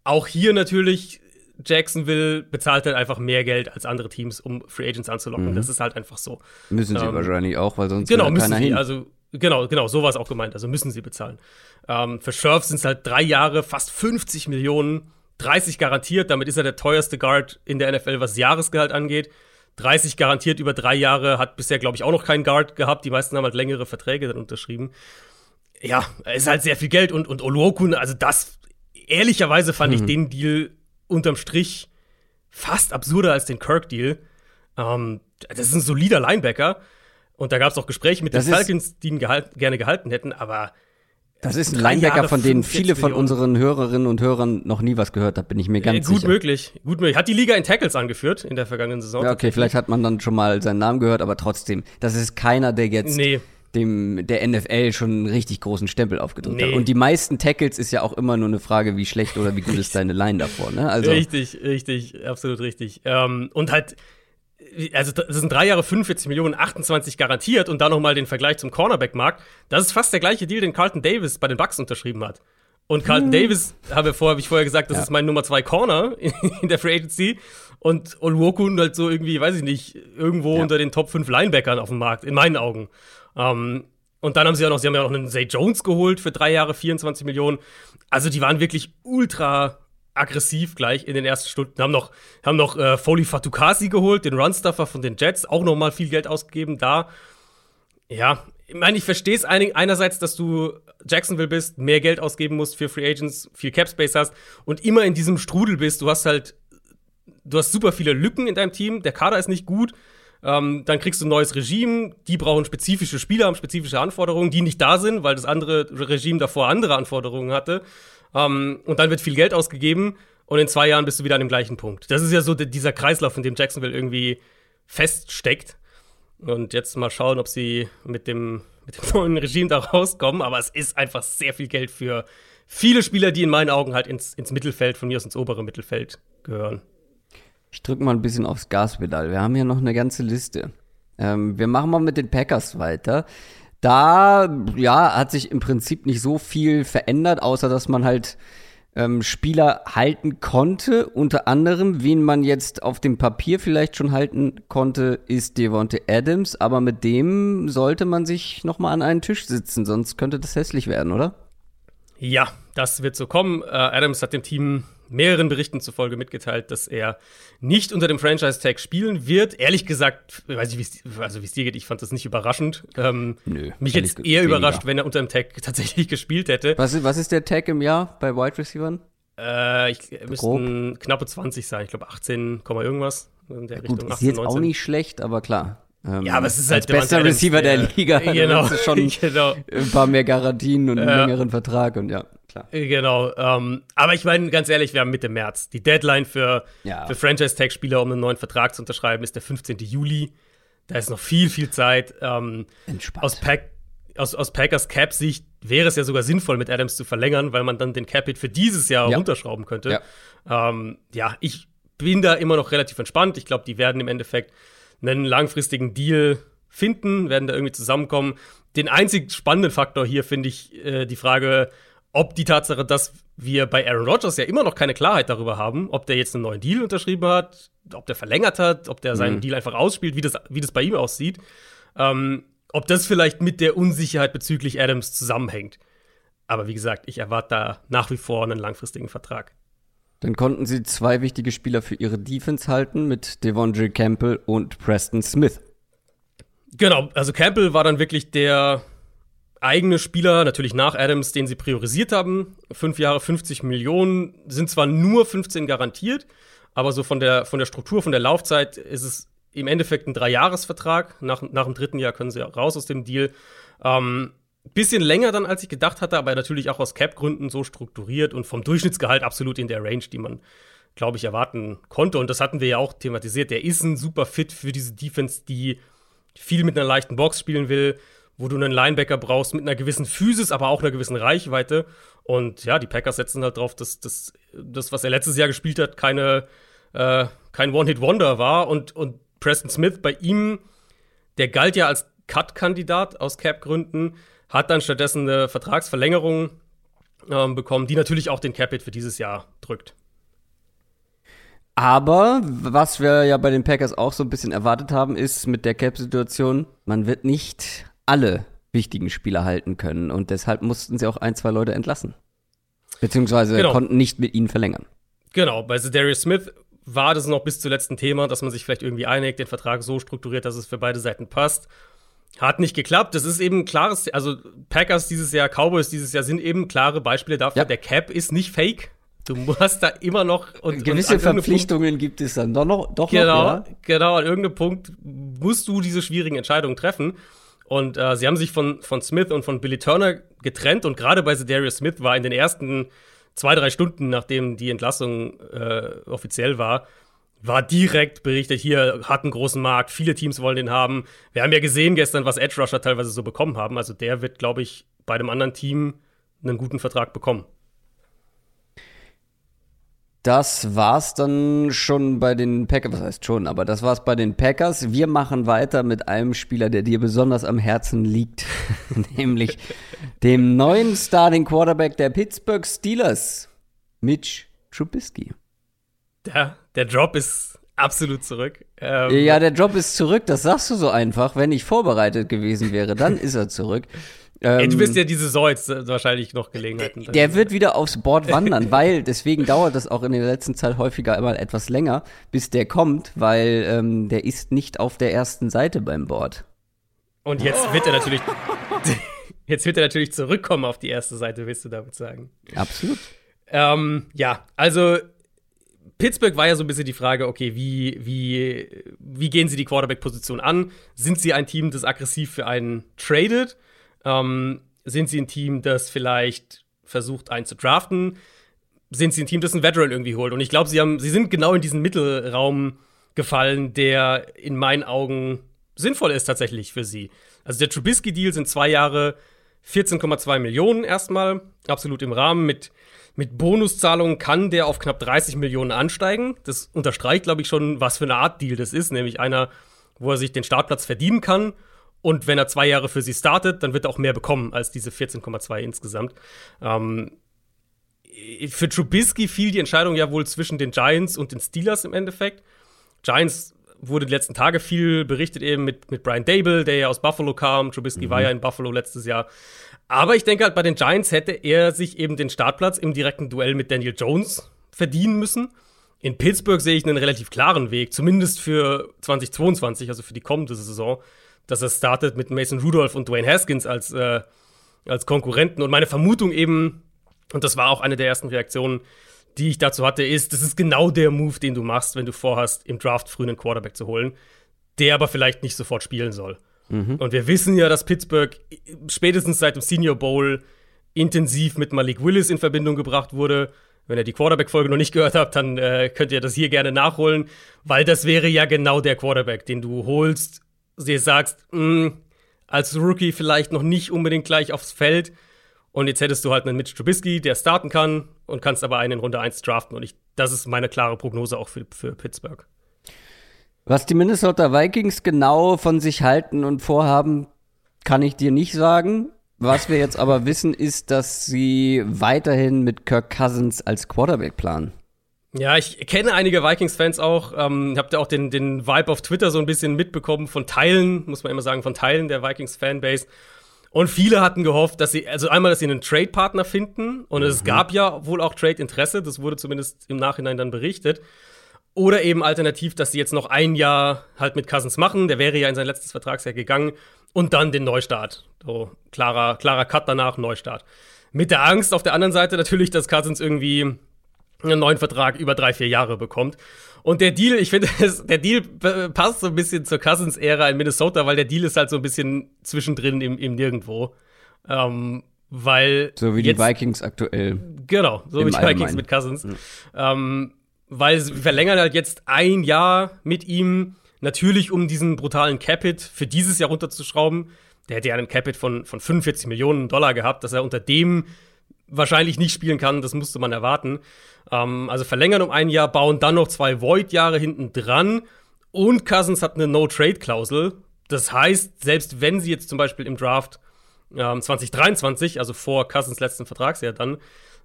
Auch hier natürlich, Jacksonville bezahlt halt einfach mehr Geld als andere Teams, um Free Agents anzulocken. Mhm. Das ist halt einfach so. Müssen sie ähm, wahrscheinlich auch, weil sonst genau, müssen sie. Hin. Also Genau, genau, so war es auch gemeint. Also müssen sie bezahlen. Ähm, für Scherf sind es halt drei Jahre, fast 50 Millionen, 30 garantiert. Damit ist er der teuerste Guard in der NFL, was Jahresgehalt angeht. 30 garantiert über drei Jahre, hat bisher, glaube ich, auch noch keinen Guard gehabt. Die meisten haben halt längere Verträge dann unterschrieben. Ja, ist halt sehr viel Geld und, und Oluokun, also das, ehrlicherweise fand mhm. ich den Deal unterm Strich fast absurder als den Kirk-Deal. Ähm, das ist ein solider Linebacker. Und da gab es auch Gespräche mit das den Falcons, die ihn gehalt, gerne gehalten hätten, aber. Das ist ein Linebacker, von denen viele von unseren Hörerinnen und Hörern noch nie was gehört haben, bin ich mir ganz äh, gut sicher. Gut möglich, gut möglich. Hat die Liga in Tackles angeführt in der vergangenen Saison. Ja, okay, vielleicht hat man dann schon mal seinen Namen gehört, aber trotzdem, das ist keiner, der jetzt nee. dem der NFL schon einen richtig großen Stempel aufgedrückt nee. hat. Und die meisten Tackles ist ja auch immer nur eine Frage, wie schlecht oder wie gut ist deine Line davor. Ne? Also richtig, richtig, absolut richtig. Ähm, und halt also das sind drei Jahre 45 Millionen, 28 garantiert und dann nochmal den Vergleich zum Cornerback-Markt. Das ist fast der gleiche Deal, den Carlton Davis bei den Bucks unterschrieben hat. Und Carlton hm. Davis, habe vorher, habe ich vorher gesagt, das ja. ist mein Nummer zwei Corner in der Free Agency. Und Olwokun halt so irgendwie, weiß ich nicht, irgendwo ja. unter den Top 5 Linebackern auf dem Markt, in meinen Augen. Ähm, und dann haben sie ja noch, sie haben ja noch einen Zay Jones geholt für drei Jahre, 24 Millionen. Also die waren wirklich ultra aggressiv gleich in den ersten Stunden. Haben noch, haben noch äh, Foley Fatukasi geholt, den Runstuffer von den Jets, auch noch mal viel Geld ausgegeben da. Ja, ich meine, ich verstehe es einerseits, dass du Jacksonville bist, mehr Geld ausgeben musst für Free Agents, viel Cap Space hast und immer in diesem Strudel bist. Du hast halt, du hast super viele Lücken in deinem Team, der Kader ist nicht gut. Ähm, dann kriegst du ein neues Regime, die brauchen spezifische Spieler, haben spezifische Anforderungen, die nicht da sind, weil das andere Regime davor andere Anforderungen hatte. Ähm, und dann wird viel Geld ausgegeben und in zwei Jahren bist du wieder an dem gleichen Punkt. Das ist ja so dieser Kreislauf, in dem Jacksonville irgendwie feststeckt. Und jetzt mal schauen, ob sie mit dem, mit dem neuen Regime da rauskommen. Aber es ist einfach sehr viel Geld für viele Spieler, die in meinen Augen halt ins, ins Mittelfeld, von mir aus ins obere Mittelfeld gehören. Ich drücke mal ein bisschen aufs Gaspedal. Wir haben hier noch eine ganze Liste. Ähm, wir machen mal mit den Packers weiter. Da, ja, hat sich im Prinzip nicht so viel verändert, außer dass man halt ähm, Spieler halten konnte. Unter anderem, wen man jetzt auf dem Papier vielleicht schon halten konnte, ist Devonte Adams. Aber mit dem sollte man sich noch mal an einen Tisch sitzen, sonst könnte das hässlich werden, oder? Ja, das wird so kommen. Äh, Adams hat dem Team mehreren Berichten zufolge mitgeteilt, dass er nicht unter dem Franchise-Tag spielen wird. Ehrlich gesagt, weiß ich, wie also es dir geht, ich fand das nicht überraschend. Ähm, Nö, mich jetzt eher weniger. überrascht, wenn er unter dem Tag tatsächlich gespielt hätte. Was ist, was ist der Tag im Jahr bei Wide Receivers? Äh, ich müssten knappe 20 sein. Ich glaube 18, irgendwas. In der Gut, Richtung, 18, ist jetzt 19. auch nicht schlecht, aber klar. Ähm, ja, aber es ist halt als bester Receiver der, der Liga. Genau. Das ist schon genau. ein paar mehr Garantien und einen ja. längeren Vertrag und ja klar. Äh, genau. Ähm, aber ich meine, ganz ehrlich, wir haben Mitte März. Die Deadline für, ja. für Franchise-Tag-Spieler, um einen neuen Vertrag zu unterschreiben, ist der 15. Juli. Da ist noch viel, viel Zeit. Ähm, Entspannt. Aus, Pack, aus, aus Packers Cap-Sicht wäre es ja sogar sinnvoll, mit Adams zu verlängern, weil man dann den Cap-Hit für dieses Jahr ja. runterschrauben könnte. Ja. Ähm, ja, ich bin da immer noch relativ entspannt. Ich glaube, die werden im Endeffekt einen langfristigen Deal finden, werden da irgendwie zusammenkommen. Den einzig spannenden Faktor hier finde ich äh, die Frage, ob die Tatsache, dass wir bei Aaron Rodgers ja immer noch keine Klarheit darüber haben, ob der jetzt einen neuen Deal unterschrieben hat, ob der verlängert hat, ob der seinen mhm. Deal einfach ausspielt, wie das, wie das bei ihm aussieht, ähm, ob das vielleicht mit der Unsicherheit bezüglich Adams zusammenhängt. Aber wie gesagt, ich erwarte da nach wie vor einen langfristigen Vertrag. Dann konnten sie zwei wichtige Spieler für ihre Defense halten mit Devondre Campbell und Preston Smith. Genau, also Campbell war dann wirklich der eigene Spieler, natürlich nach Adams, den sie priorisiert haben. Fünf Jahre, 50 Millionen, sind zwar nur 15 garantiert, aber so von der, von der Struktur, von der Laufzeit ist es im Endeffekt ein Dreijahresvertrag. Nach, nach dem dritten Jahr können sie raus aus dem Deal. Ähm, bisschen länger dann, als ich gedacht hatte, aber natürlich auch aus Cap-Gründen so strukturiert und vom Durchschnittsgehalt absolut in der Range, die man, glaube ich, erwarten konnte. Und das hatten wir ja auch thematisiert. Der ist ein super Fit für diese Defense, die viel mit einer leichten Box spielen will, wo du einen Linebacker brauchst mit einer gewissen Physis, aber auch einer gewissen Reichweite. Und ja, die Packers setzen halt drauf, dass das, was er letztes Jahr gespielt hat, keine, äh, kein One-Hit-Wonder war. Und, und Preston Smith bei ihm, der galt ja als Cut-Kandidat aus Cap-Gründen, hat dann stattdessen eine Vertragsverlängerung ähm, bekommen, die natürlich auch den Cap-Hit für dieses Jahr drückt. Aber was wir ja bei den Packers auch so ein bisschen erwartet haben, ist mit der Cap-Situation, man wird nicht alle wichtigen Spieler halten können. Und deshalb mussten sie auch ein, zwei Leute entlassen. Beziehungsweise genau. konnten nicht mit ihnen verlängern. Genau, bei Darius Smith war das noch bis zuletzt ein Thema, dass man sich vielleicht irgendwie einigt, den Vertrag so strukturiert, dass es für beide Seiten passt. Hat nicht geklappt. Das ist eben klares, also Packers dieses Jahr, Cowboys dieses Jahr sind eben klare Beispiele dafür. Ja. Der Cap ist nicht fake. Du musst da immer noch und gewisse und Verpflichtungen Punkt, gibt es dann doch noch. Doch genau, noch, ja. genau. An irgendeinem Punkt musst du diese schwierigen Entscheidungen treffen. Und äh, sie haben sich von, von Smith und von Billy Turner getrennt. Und gerade bei Darius Smith war in den ersten zwei, drei Stunden, nachdem die Entlassung äh, offiziell war, war direkt berichtet, hier hat einen großen Markt, viele Teams wollen den haben. Wir haben ja gesehen gestern, was Edge Rusher teilweise so bekommen haben. Also der wird, glaube ich, bei dem anderen Team einen guten Vertrag bekommen. Das war's dann schon bei den Packers. Was heißt schon, aber das war's bei den Packers. Wir machen weiter mit einem Spieler, der dir besonders am Herzen liegt, nämlich dem neuen Starting Quarterback der Pittsburgh Steelers, Mitch Trubisky. Der, der Drop ist absolut zurück. Ähm, ja, der Drop ist zurück. Das sagst du so einfach. Wenn ich vorbereitet gewesen wäre, dann ist er zurück. Ähm, Ey, du wirst ja diese jetzt äh, wahrscheinlich noch Gelegenheiten. Der wird wieder aufs Board wandern, weil deswegen dauert das auch in der letzten Zeit häufiger immer etwas länger, bis der kommt, weil ähm, der ist nicht auf der ersten Seite beim Board. Und jetzt wird er natürlich. jetzt wird er natürlich zurückkommen auf die erste Seite, willst du damit sagen? Absolut. Ähm, ja, also Pittsburgh war ja so ein bisschen die Frage, okay, wie, wie, wie gehen sie die Quarterback-Position an? Sind sie ein Team, das aggressiv für einen tradet? Ähm, sind sie ein Team, das vielleicht versucht, einen zu draften? Sind sie ein Team, das einen Veteran irgendwie holt? Und ich glaube, sie, sie sind genau in diesen Mittelraum gefallen, der in meinen Augen sinnvoll ist tatsächlich für sie. Also der Trubisky-Deal sind zwei Jahre 14,2 Millionen erstmal, absolut im Rahmen. Mit, mit Bonuszahlungen kann der auf knapp 30 Millionen ansteigen. Das unterstreicht, glaube ich, schon, was für eine Art Deal das ist, nämlich einer, wo er sich den Startplatz verdienen kann. Und wenn er zwei Jahre für sie startet, dann wird er auch mehr bekommen als diese 14,2 insgesamt. Ähm, für Trubisky fiel die Entscheidung ja wohl zwischen den Giants und den Steelers im Endeffekt. Giants wurde die letzten Tage viel berichtet, eben mit, mit Brian Dable, der ja aus Buffalo kam. Trubisky mhm. war ja in Buffalo letztes Jahr. Aber ich denke halt, bei den Giants hätte er sich eben den Startplatz im direkten Duell mit Daniel Jones verdienen müssen. In Pittsburgh sehe ich einen relativ klaren Weg, zumindest für 2022, also für die kommende Saison, dass er startet mit Mason Rudolph und Dwayne Haskins als, äh, als Konkurrenten. Und meine Vermutung eben, und das war auch eine der ersten Reaktionen, die ich dazu hatte, ist, das ist genau der Move, den du machst, wenn du vorhast, im Draft früh einen Quarterback zu holen, der aber vielleicht nicht sofort spielen soll. Mhm. Und wir wissen ja, dass Pittsburgh spätestens seit dem Senior Bowl intensiv mit Malik Willis in Verbindung gebracht wurde. Wenn ihr die Quarterback-Folge noch nicht gehört habt, dann äh, könnt ihr das hier gerne nachholen, weil das wäre ja genau der Quarterback, den du holst, dir sagst, mh, hm, als Rookie vielleicht noch nicht unbedingt gleich aufs Feld, und jetzt hättest du halt einen Mitch Trubisky, der starten kann und kannst aber einen in Runde 1 draften. Und ich, das ist meine klare Prognose auch für, für Pittsburgh. Was die Minnesota Vikings genau von sich halten und vorhaben, kann ich dir nicht sagen. Was wir jetzt aber wissen, ist, dass sie weiterhin mit Kirk Cousins als Quarterback planen. Ja, ich kenne einige Vikings-Fans auch. Ähm, habt ihr auch den, den Vibe auf Twitter so ein bisschen mitbekommen von Teilen, muss man immer sagen, von Teilen der Vikings-Fanbase. Und viele hatten gehofft, dass sie, also einmal, dass sie einen Trade-Partner finden. Und mhm. es gab ja wohl auch Trade-Interesse. Das wurde zumindest im Nachhinein dann berichtet. Oder eben alternativ, dass sie jetzt noch ein Jahr halt mit Cousins machen. Der wäre ja in sein letztes Vertragsjahr gegangen. Und dann den Neustart. So, klarer, klarer Cut danach, Neustart. Mit der Angst auf der anderen Seite natürlich, dass Cousins irgendwie einen neuen Vertrag über drei, vier Jahre bekommt. Und der Deal, ich finde, der Deal passt so ein bisschen zur Cousins-Ära in Minnesota, weil der Deal ist halt so ein bisschen zwischendrin im, im Nirgendwo. Ähm, weil. So wie jetzt, die Vikings aktuell. Genau, so wie die Vikings mit Cousins. Mhm. Ähm, weil sie verlängern halt jetzt ein Jahr mit ihm, natürlich um diesen brutalen Capit für dieses Jahr runterzuschrauben. Der hätte ja einen Capit von, von 45 Millionen Dollar gehabt, dass er unter dem wahrscheinlich nicht spielen kann, das musste man erwarten. Ähm, also verlängern um ein Jahr, bauen dann noch zwei Void-Jahre hinten dran und Cousins hat eine No-Trade-Klausel. Das heißt, selbst wenn sie jetzt zum Beispiel im Draft ähm, 2023, also vor Cousins letzten Vertragsjahr dann,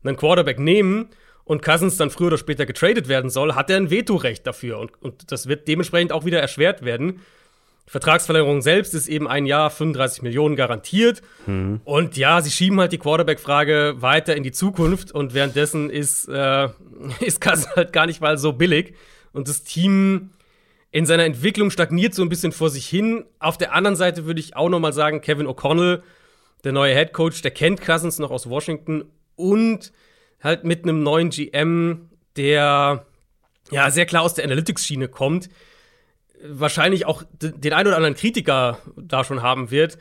einen Quarterback nehmen und Cousins dann früher oder später getradet werden soll, hat er ein Vetorecht dafür und, und das wird dementsprechend auch wieder erschwert werden. Vertragsverlängerung selbst ist eben ein Jahr 35 Millionen garantiert. Mhm. Und ja, sie schieben halt die Quarterback-Frage weiter in die Zukunft und währenddessen ist, äh, ist Kassel halt gar nicht mal so billig. Und das Team in seiner Entwicklung stagniert so ein bisschen vor sich hin. Auf der anderen Seite würde ich auch noch mal sagen, Kevin O'Connell, der neue Head Coach, der kennt Cousins noch aus Washington und halt mit einem neuen GM, der ja sehr klar aus der Analytics-Schiene kommt wahrscheinlich auch den ein oder anderen Kritiker da schon haben wird,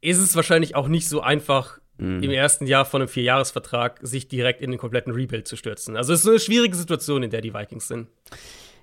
ist es wahrscheinlich auch nicht so einfach, mhm. im ersten Jahr von einem Vierjahresvertrag sich direkt in den kompletten Rebuild zu stürzen. Also es ist eine schwierige Situation, in der die Vikings sind.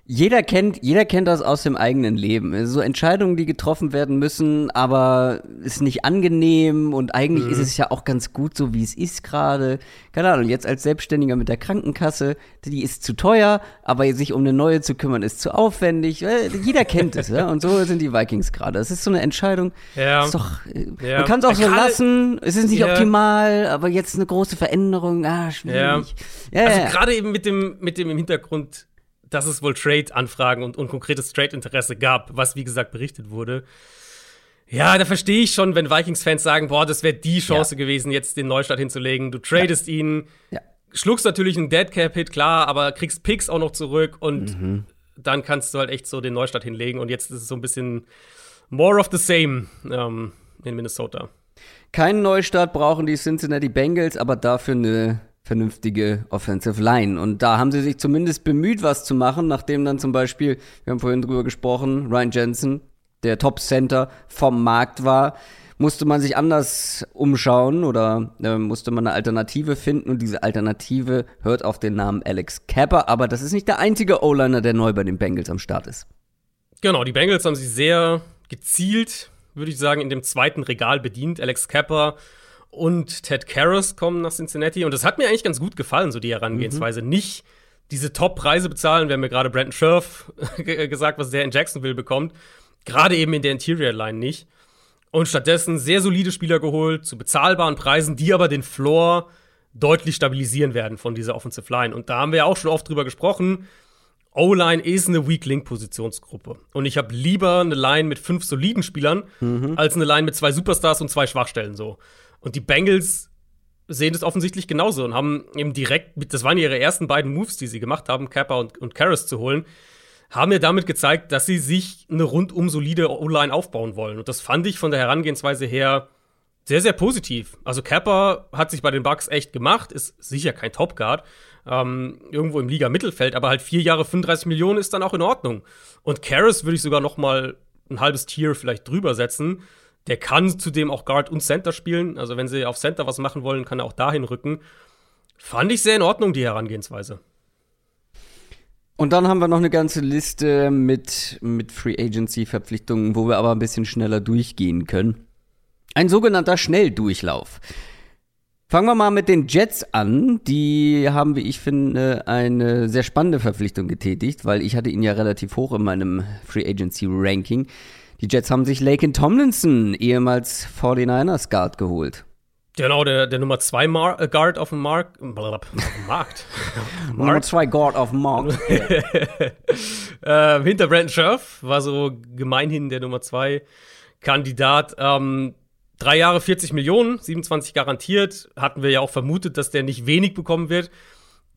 Jeder kennt, jeder kennt das aus dem eigenen Leben. So Entscheidungen, die getroffen werden müssen, aber ist nicht angenehm und eigentlich mhm. ist es ja auch ganz gut so, wie es ist gerade. Keine Ahnung, jetzt als Selbstständiger mit der Krankenkasse, die ist zu teuer, aber sich um eine neue zu kümmern ist zu aufwendig. Äh, jeder kennt es, ja. Und so sind die Vikings gerade. Es ist so eine Entscheidung. Ja. Ist doch, äh, ja. Man kann es auch so lassen. Es ist nicht ja. optimal, aber jetzt eine große Veränderung. Ah, schwierig. Ja. ja also gerade eben mit dem, mit dem im Hintergrund dass es wohl Trade-Anfragen und, und konkretes Trade-Interesse gab, was wie gesagt berichtet wurde. Ja, da verstehe ich schon, wenn Vikings-Fans sagen, boah, das wäre die Chance ja. gewesen, jetzt den Neustart hinzulegen. Du tradest ja. ihn, ja. schluckst natürlich einen Dead Cap Hit, klar, aber kriegst Picks auch noch zurück und mhm. dann kannst du halt echt so den Neustart hinlegen. Und jetzt ist es so ein bisschen more of the same ähm, in Minnesota. Keinen Neustart brauchen die Cincinnati Bengals, aber dafür eine vernünftige Offensive Line. Und da haben sie sich zumindest bemüht, was zu machen, nachdem dann zum Beispiel, wir haben vorhin drüber gesprochen, Ryan Jensen, der Top Center vom Markt war, musste man sich anders umschauen oder äh, musste man eine Alternative finden. Und diese Alternative hört auf den Namen Alex Capper, aber das ist nicht der einzige O-Liner, der neu bei den Bengals am Start ist. Genau, die Bengals haben sich sehr gezielt, würde ich sagen, in dem zweiten Regal bedient. Alex Capper und Ted Karras kommen nach Cincinnati. Und das hat mir eigentlich ganz gut gefallen, so die Herangehensweise. Mhm. Nicht diese Top-Preise bezahlen. Wir haben ja gerade Brandon Scherf gesagt, was der in Jacksonville bekommt. Gerade eben in der Interior Line nicht. Und stattdessen sehr solide Spieler geholt, zu bezahlbaren Preisen, die aber den Floor deutlich stabilisieren werden von dieser Offensive Line. Und da haben wir ja auch schon oft drüber gesprochen. O-Line ist eine Weak-Link-Positionsgruppe. Und ich habe lieber eine Line mit fünf soliden Spielern, mhm. als eine Line mit zwei Superstars und zwei Schwachstellen so. Und die Bengals sehen das offensichtlich genauso und haben eben direkt, das waren ihre ersten beiden Moves, die sie gemacht haben, Kappa und, und Karras zu holen, haben mir damit gezeigt, dass sie sich eine rundum solide O-Line aufbauen wollen. Und das fand ich von der Herangehensweise her sehr, sehr positiv. Also Kappa hat sich bei den Bucks echt gemacht, ist sicher kein Topguard, ähm, irgendwo im Liga-Mittelfeld, aber halt vier Jahre 35 Millionen ist dann auch in Ordnung. Und Karras würde ich sogar noch mal ein halbes Tier vielleicht drüber setzen. Der kann zudem auch Guard und Center spielen. Also wenn sie auf Center was machen wollen, kann er auch dahin rücken. Fand ich sehr in Ordnung, die Herangehensweise. Und dann haben wir noch eine ganze Liste mit, mit Free Agency-Verpflichtungen, wo wir aber ein bisschen schneller durchgehen können. Ein sogenannter Schnelldurchlauf. Fangen wir mal mit den Jets an. Die haben, wie ich finde, eine sehr spannende Verpflichtung getätigt, weil ich hatte ihn ja relativ hoch in meinem Free Agency Ranking. Die Jets haben sich Lakin Tomlinson, ehemals 49ers Guard, geholt. Genau, der, der Nummer 2 äh, Guard auf dem Markt. Auf dem Markt. Nummer 2 Guard auf dem Markt. äh, hinter Brandon Scherf war so gemeinhin der Nummer 2 Kandidat. Ähm, drei Jahre 40 Millionen, 27 garantiert. Hatten wir ja auch vermutet, dass der nicht wenig bekommen wird.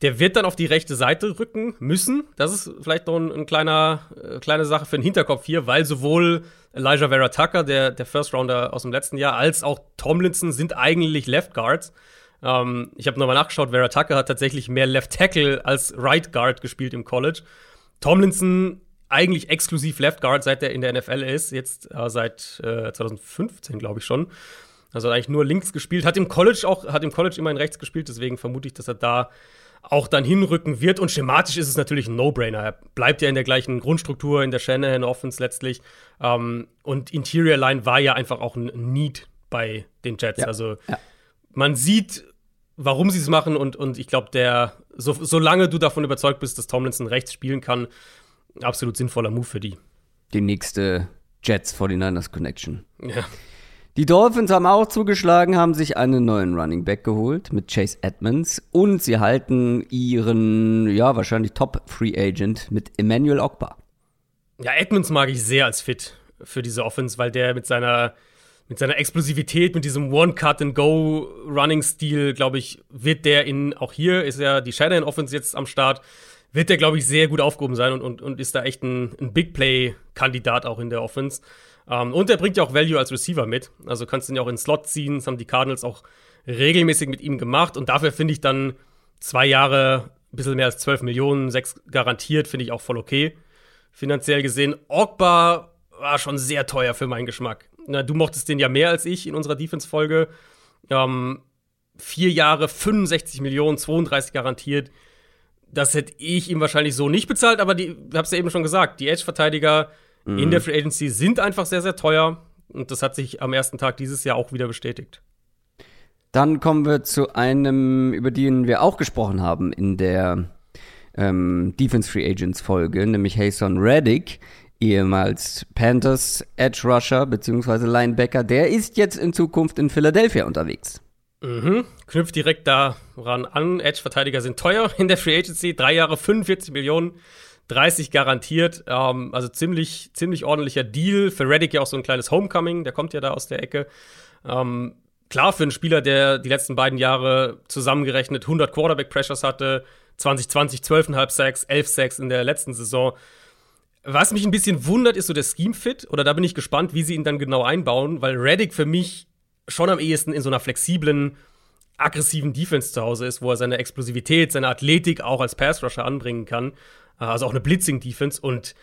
Der wird dann auf die rechte Seite rücken müssen. Das ist vielleicht noch ein, ein kleiner, äh, kleine Sache für den Hinterkopf hier, weil sowohl Elijah Vera Tucker, der, der First Rounder aus dem letzten Jahr, als auch Tomlinson sind eigentlich Left Guards. Ähm, ich habe nochmal nachgeschaut, Vera Tucker hat tatsächlich mehr Left Tackle als Right Guard gespielt im College. Tomlinson eigentlich exklusiv Left Guard, seit er in der NFL ist, jetzt äh, seit äh, 2015, glaube ich schon. Also eigentlich nur links gespielt, hat im College auch, hat im College immerhin rechts gespielt, deswegen vermute ich, dass er da auch dann hinrücken wird. Und schematisch ist es natürlich ein No-Brainer. Er bleibt ja in der gleichen Grundstruktur, in der Shanahan Offense letztlich. Ähm, und Interior Line war ja einfach auch ein Need bei den Jets. Ja. Also ja. man sieht, warum sie es machen. Und, und ich glaube, der, so, solange du davon überzeugt bist, dass Tomlinson rechts spielen kann, absolut sinnvoller Move für die. Die nächste Jets 49ers Connection. Ja. Die Dolphins haben auch zugeschlagen, haben sich einen neuen Running Back geholt mit Chase Edmonds und sie halten ihren, ja, wahrscheinlich Top Free Agent mit Emmanuel Ogba. Ja, Edmonds mag ich sehr als Fit für diese Offense, weil der mit seiner, mit seiner Explosivität, mit diesem One-Cut-and-Go-Running-Stil, glaube ich, wird der in, auch hier ist ja die Shanahan Offense jetzt am Start, wird der, glaube ich, sehr gut aufgehoben sein und, und, und ist da echt ein, ein Big Play-Kandidat auch in der Offense. Um, ähm, und er bringt ja auch Value als Receiver mit. Also kannst du ihn ja auch in den Slot ziehen. Das haben die Cardinals auch regelmäßig mit ihm gemacht. Und dafür finde ich dann zwei Jahre, ein bisschen mehr als 12 Millionen, sechs garantiert, finde ich auch voll okay. Finanziell gesehen. Ogba war schon sehr teuer für meinen Geschmack. Na, du mochtest den ja mehr als ich in unserer Defense-Folge. Ähm, vier Jahre, 65 Millionen, 32 garantiert. Das hätte ich ihm wahrscheinlich so nicht bezahlt, aber die, hab's ja eben schon gesagt, die Edge-Verteidiger mhm. in der Free Agency sind einfach sehr, sehr teuer. Und das hat sich am ersten Tag dieses Jahr auch wieder bestätigt. Dann kommen wir zu einem, über den wir auch gesprochen haben in der ähm, Defense Free Agents Folge, nämlich Hason Reddick, ehemals Panthers Edge Rusher bzw. Linebacker. Der ist jetzt in Zukunft in Philadelphia unterwegs. Mhm. Knüpft direkt daran an. Edge-Verteidiger sind teuer in der Free Agency. Drei Jahre 45 Millionen. 30 garantiert. Ähm, also ziemlich, ziemlich ordentlicher Deal. Für Reddick ja auch so ein kleines Homecoming, der kommt ja da aus der Ecke. Ähm, klar, für einen Spieler, der die letzten beiden Jahre zusammengerechnet 100 Quarterback-Pressures hatte, 2020 12,5 Sacks, 11 Sacks in der letzten Saison. Was mich ein bisschen wundert, ist so der Scheme-Fit. Oder da bin ich gespannt, wie sie ihn dann genau einbauen, weil Reddick für mich schon am ehesten in so einer flexiblen, aggressiven Defense zu Hause ist, wo er seine Explosivität, seine Athletik auch als Pass-Rusher anbringen kann. Also auch eine Blitzing-Defense. Und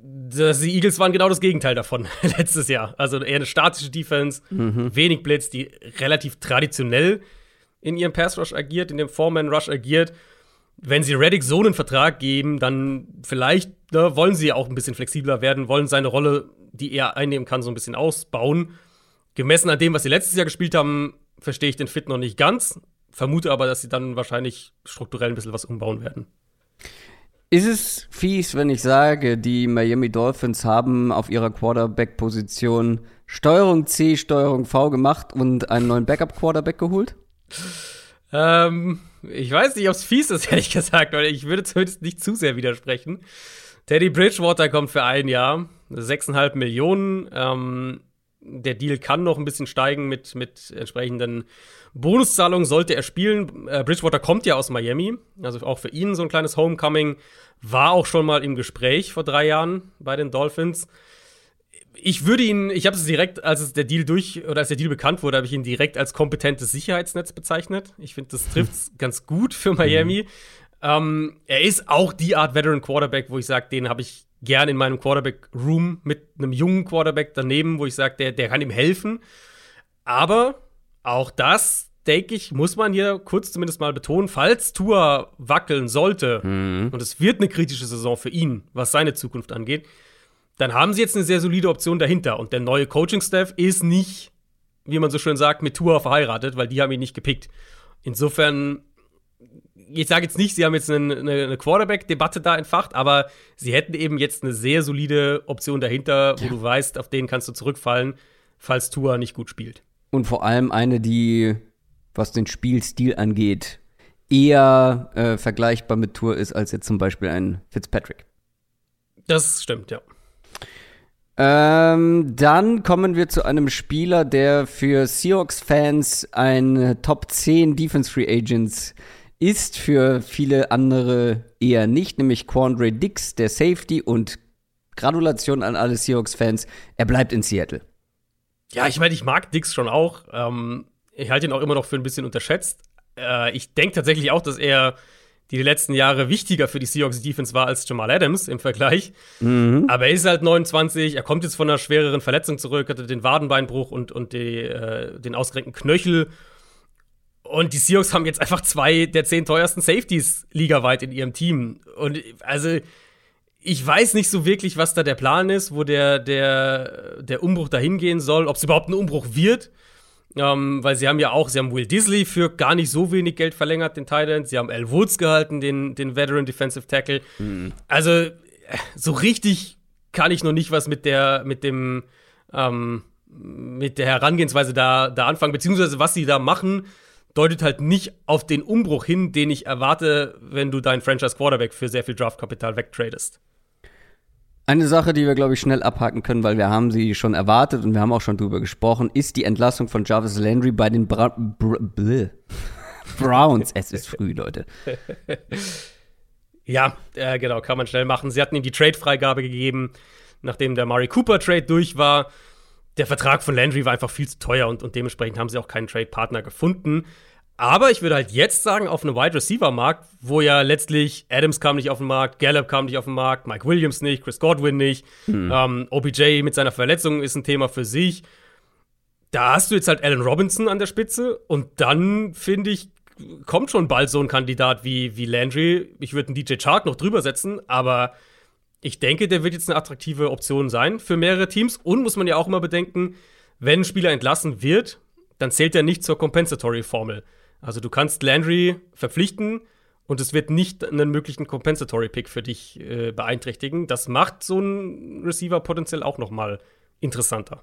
die Eagles waren genau das Gegenteil davon letztes Jahr. Also eher eine statische Defense, mhm. wenig Blitz, die relativ traditionell in ihrem Pass-Rush agiert, in dem Foreman-Rush agiert wenn sie Reddick so einen Vertrag geben, dann vielleicht ne, wollen sie auch ein bisschen flexibler werden, wollen seine Rolle, die er einnehmen kann, so ein bisschen ausbauen. Gemessen an dem, was sie letztes Jahr gespielt haben, verstehe ich den Fit noch nicht ganz. Vermute aber, dass sie dann wahrscheinlich strukturell ein bisschen was umbauen werden. Ist es fies, wenn ich sage, die Miami Dolphins haben auf ihrer Quarterback-Position Steuerung C, Steuerung V gemacht und einen neuen Backup-Quarterback geholt? Ähm, ich weiß nicht, ob es fies ist, ehrlich gesagt, weil ich würde zumindest nicht zu sehr widersprechen. Teddy Bridgewater kommt für ein Jahr, 6,5 Millionen. Ähm, der Deal kann noch ein bisschen steigen mit, mit entsprechenden Bonuszahlungen, sollte er spielen. Äh, Bridgewater kommt ja aus Miami, also auch für ihn so ein kleines Homecoming. War auch schon mal im Gespräch vor drei Jahren bei den Dolphins ich würde ihn, ich habe es direkt, als es der Deal durch oder als der Deal bekannt wurde, habe ich ihn direkt als kompetentes Sicherheitsnetz bezeichnet. Ich finde, das trifft es ganz gut für Miami. Mhm. Ähm, er ist auch die Art Veteran Quarterback, wo ich sage, den habe ich gern in meinem Quarterback Room mit einem jungen Quarterback daneben, wo ich sage, der, der kann ihm helfen. Aber auch das, denke ich, muss man hier kurz zumindest mal betonen, falls Tour wackeln sollte, mhm. und es wird eine kritische Saison für ihn, was seine Zukunft angeht, dann haben sie jetzt eine sehr solide Option dahinter. Und der neue Coaching-Staff ist nicht, wie man so schön sagt, mit Tour verheiratet, weil die haben ihn nicht gepickt. Insofern, ich sage jetzt nicht, sie haben jetzt eine, eine Quarterback-Debatte da entfacht, aber sie hätten eben jetzt eine sehr solide Option dahinter, wo ja. du weißt, auf den kannst du zurückfallen, falls Tour nicht gut spielt. Und vor allem eine, die, was den Spielstil angeht, eher äh, vergleichbar mit Tour ist als jetzt zum Beispiel ein Fitzpatrick. Das stimmt, ja. Ähm, dann kommen wir zu einem Spieler, der für Seahawks-Fans ein Top 10 Defense Free Agents ist, für viele andere eher nicht, nämlich Quandre Dix, der Safety und Gratulation an alle Seahawks-Fans, er bleibt in Seattle. Ja, ich meine, ich mag Dix schon auch. Ähm, ich halte ihn auch immer noch für ein bisschen unterschätzt. Äh, ich denke tatsächlich auch, dass er die letzten Jahre wichtiger für die Seahawks Defense war als Jamal Adams im Vergleich. Mhm. Aber er ist halt 29, er kommt jetzt von einer schwereren Verletzung zurück, hatte den Wadenbeinbruch und, und die, äh, den ausgerenkten Knöchel. Und die Seahawks haben jetzt einfach zwei der zehn teuersten Safeties ligaweit in ihrem Team. Und also, ich weiß nicht so wirklich, was da der Plan ist, wo der, der, der Umbruch dahin gehen soll, ob es überhaupt ein Umbruch wird. Ähm, weil sie haben ja auch, sie haben Will Disley für gar nicht so wenig Geld verlängert, den Titan. Sie haben Al Woods gehalten, den, den Veteran Defensive Tackle. Mhm. Also, so richtig kann ich noch nicht was mit der, mit dem, ähm, mit der Herangehensweise da, da anfangen, beziehungsweise was sie da machen, deutet halt nicht auf den Umbruch hin, den ich erwarte, wenn du deinen Franchise Quarterback für sehr viel Draftkapital wegtradest. Eine Sache, die wir, glaube ich, schnell abhaken können, weil wir haben sie schon erwartet und wir haben auch schon drüber gesprochen, ist die Entlassung von Jarvis Landry bei den Bra Br Br Browns. es ist früh, Leute. Ja, äh, genau, kann man schnell machen. Sie hatten ihm die Trade-Freigabe gegeben, nachdem der Murray Cooper-Trade durch war. Der Vertrag von Landry war einfach viel zu teuer und, und dementsprechend haben sie auch keinen Trade-Partner gefunden. Aber ich würde halt jetzt sagen, auf einem Wide Receiver Markt, wo ja letztlich Adams kam nicht auf den Markt, Gallup kam nicht auf den Markt, Mike Williams nicht, Chris Godwin nicht, hm. ähm, OBJ mit seiner Verletzung ist ein Thema für sich. Da hast du jetzt halt Allen Robinson an der Spitze und dann finde ich, kommt schon bald so ein Kandidat wie, wie Landry. Ich würde einen DJ Chark noch drüber setzen, aber ich denke, der wird jetzt eine attraktive Option sein für mehrere Teams. Und muss man ja auch immer bedenken, wenn ein Spieler entlassen wird, dann zählt er nicht zur Compensatory-Formel. Also du kannst Landry verpflichten und es wird nicht einen möglichen Compensatory Pick für dich äh, beeinträchtigen. Das macht so einen Receiver potenziell auch noch mal interessanter.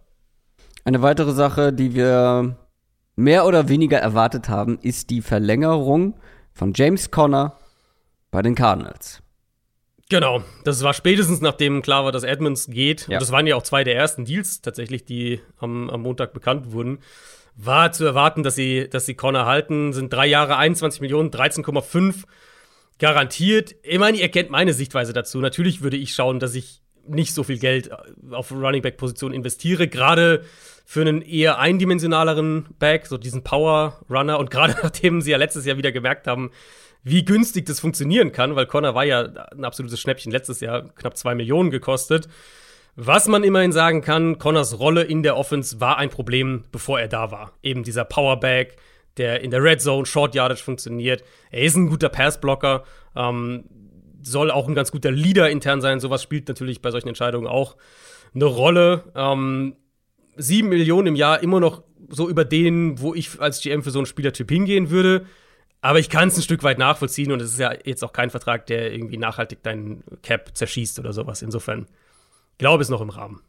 Eine weitere Sache, die wir mehr oder weniger erwartet haben, ist die Verlängerung von James Conner bei den Cardinals. Genau, das war spätestens nachdem klar war, dass Edmonds geht. Ja. Und das waren ja auch zwei der ersten Deals tatsächlich, die am, am Montag bekannt wurden war zu erwarten, dass sie, dass sie Connor halten. Sind drei Jahre, 21 Millionen, 13,5. garantiert. Ich meine, ihr kennt meine Sichtweise dazu. Natürlich würde ich schauen, dass ich nicht so viel Geld auf Running Back Position investiere, gerade für einen eher eindimensionaleren Back, so diesen Power Runner und gerade nachdem sie ja letztes Jahr wieder gemerkt haben, wie günstig das funktionieren kann, weil Connor war ja ein absolutes Schnäppchen letztes Jahr, knapp zwei Millionen gekostet. Was man immerhin sagen kann, Connors Rolle in der Offense war ein Problem, bevor er da war. Eben dieser Powerback, der in der Red Zone Short Yardage funktioniert. Er ist ein guter Passblocker, ähm, soll auch ein ganz guter Leader intern sein. Sowas spielt natürlich bei solchen Entscheidungen auch eine Rolle. Ähm, sieben Millionen im Jahr immer noch so über den, wo ich als GM für so einen Spielertyp hingehen würde. Aber ich kann es ein Stück weit nachvollziehen und es ist ja jetzt auch kein Vertrag, der irgendwie nachhaltig deinen Cap zerschießt oder sowas. Insofern glaube ist noch im Rahmen.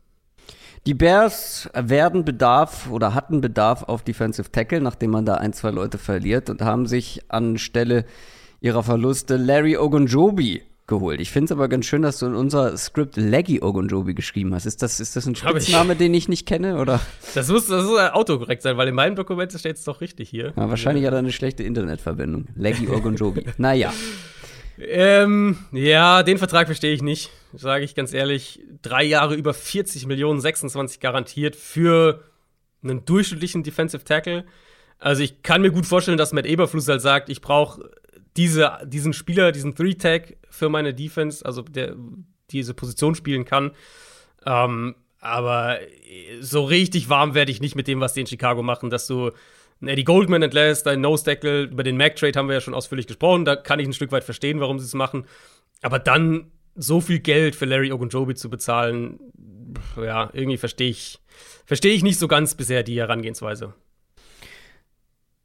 Die Bears werden Bedarf oder hatten Bedarf auf Defensive Tackle, nachdem man da ein, zwei Leute verliert und haben sich anstelle ihrer Verluste Larry Ogunjobi geholt. Ich finde es aber ganz schön, dass du in unser Skript Leggy Ogunjobi geschrieben hast. Ist das, ist das ein Spitzname, den ich nicht kenne? Oder? Das muss, das muss autokorrekt sein, weil in meinem Dokument steht es doch richtig hier. Ja, wahrscheinlich ja. hat er eine schlechte Internetverbindung. Leggy Ogunjobi. naja. Ähm, ja, den Vertrag verstehe ich nicht, sage ich ganz ehrlich. Drei Jahre über 40 Millionen, 26 garantiert für einen durchschnittlichen Defensive Tackle. Also ich kann mir gut vorstellen, dass Matt Eberfluss halt sagt, ich brauche diese, diesen Spieler, diesen Three-Tag für meine Defense, also der diese Position spielen kann. Ähm, aber so richtig warm werde ich nicht mit dem, was die in Chicago machen, dass du Eddie Goldman entlässt, ein Nose-Tackle, über den Mac-Trade haben wir ja schon ausführlich gesprochen, da kann ich ein Stück weit verstehen, warum sie es machen. Aber dann so viel Geld für Larry Ogunjobi zu bezahlen, ja, irgendwie verstehe ich, verstehe ich nicht so ganz bisher die Herangehensweise.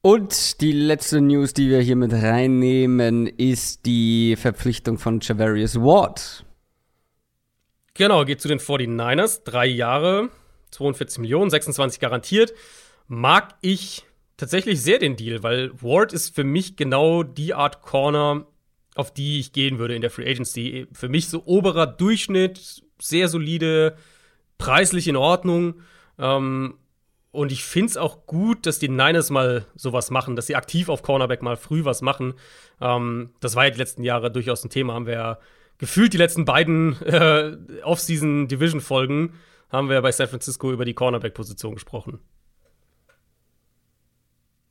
Und die letzte News, die wir hier mit reinnehmen, ist die Verpflichtung von Javarius Ward. Genau, geht zu den 49ers. Drei Jahre, 42 Millionen, 26 garantiert. Mag ich tatsächlich sehr den Deal, weil Ward ist für mich genau die Art Corner, auf die ich gehen würde in der Free Agency. Für mich so oberer Durchschnitt, sehr solide, preislich in Ordnung. Ähm, und ich finde es auch gut, dass die Niners mal sowas machen, dass sie aktiv auf Cornerback mal früh was machen. Ähm, das war ja die letzten Jahre durchaus ein Thema. Haben wir ja gefühlt die letzten beiden äh, Off-Season-Division-Folgen haben wir bei San Francisco über die Cornerback-Position gesprochen.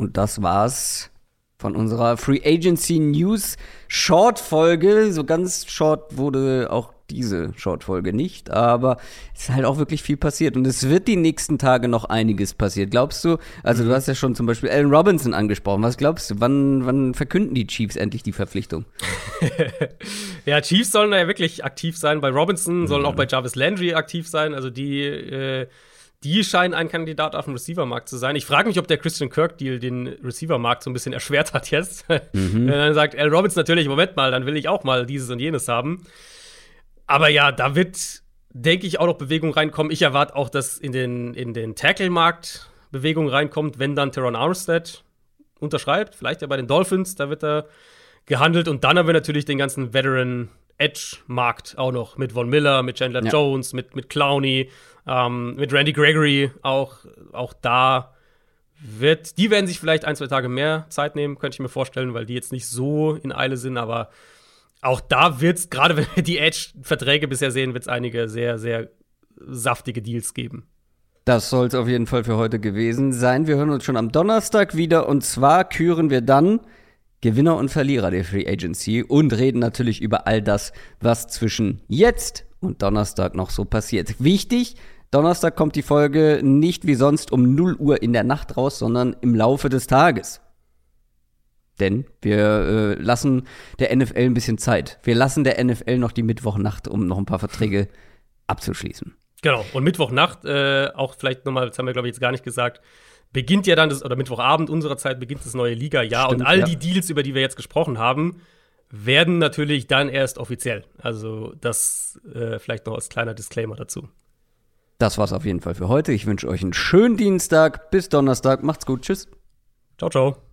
Und das war's von unserer Free Agency News Short Folge. So ganz short wurde auch diese Short-Folge nicht, aber es ist halt auch wirklich viel passiert und es wird die nächsten Tage noch einiges passiert. Glaubst du, also mhm. du hast ja schon zum Beispiel Allen Robinson angesprochen, was glaubst du, wann, wann verkünden die Chiefs endlich die Verpflichtung? ja, Chiefs sollen ja wirklich aktiv sein, bei Robinson sollen auch bei Jarvis Landry aktiv sein, also die äh, die scheinen ein Kandidat auf dem Receiver-Markt zu sein. Ich frage mich, ob der Christian Kirk-Deal den Receiver-Markt so ein bisschen erschwert hat jetzt. Mhm. Wenn er dann sagt, Al Robinson natürlich, Moment mal, dann will ich auch mal dieses und jenes haben. Aber ja, da wird, denke ich, auch noch Bewegung reinkommen. Ich erwarte auch, dass in den, in den Tackle-Markt Bewegung reinkommt, wenn dann Teron Armstead unterschreibt. Vielleicht ja bei den Dolphins, da wird er gehandelt. Und dann haben wir natürlich den ganzen Veteran Edge-Markt auch noch mit Von Miller, mit Chandler ja. Jones, mit, mit Clowney, ähm, mit Randy Gregory. Auch, auch da wird, die werden sich vielleicht ein, zwei Tage mehr Zeit nehmen, könnte ich mir vorstellen, weil die jetzt nicht so in Eile sind, aber auch da wird es, gerade wenn wir die Edge-Verträge bisher sehen, wird es einige sehr, sehr saftige Deals geben. Das soll es auf jeden Fall für heute gewesen sein. Wir hören uns schon am Donnerstag wieder und zwar küren wir dann Gewinner und Verlierer der Free Agency und reden natürlich über all das, was zwischen jetzt und Donnerstag noch so passiert. Wichtig, Donnerstag kommt die Folge nicht wie sonst um 0 Uhr in der Nacht raus, sondern im Laufe des Tages. Denn wir äh, lassen der NFL ein bisschen Zeit. Wir lassen der NFL noch die Mittwochnacht, um noch ein paar Verträge abzuschließen. Genau. Und Mittwochnacht, äh, auch vielleicht nochmal, das haben wir, glaube ich, jetzt gar nicht gesagt, beginnt ja dann, das, oder Mittwochabend unserer Zeit beginnt das neue Liga-Jahr. Und all ja. die Deals, über die wir jetzt gesprochen haben, werden natürlich dann erst offiziell. Also das äh, vielleicht noch als kleiner Disclaimer dazu. Das war's auf jeden Fall für heute. Ich wünsche euch einen schönen Dienstag. Bis Donnerstag. Macht's gut. Tschüss. Ciao, ciao.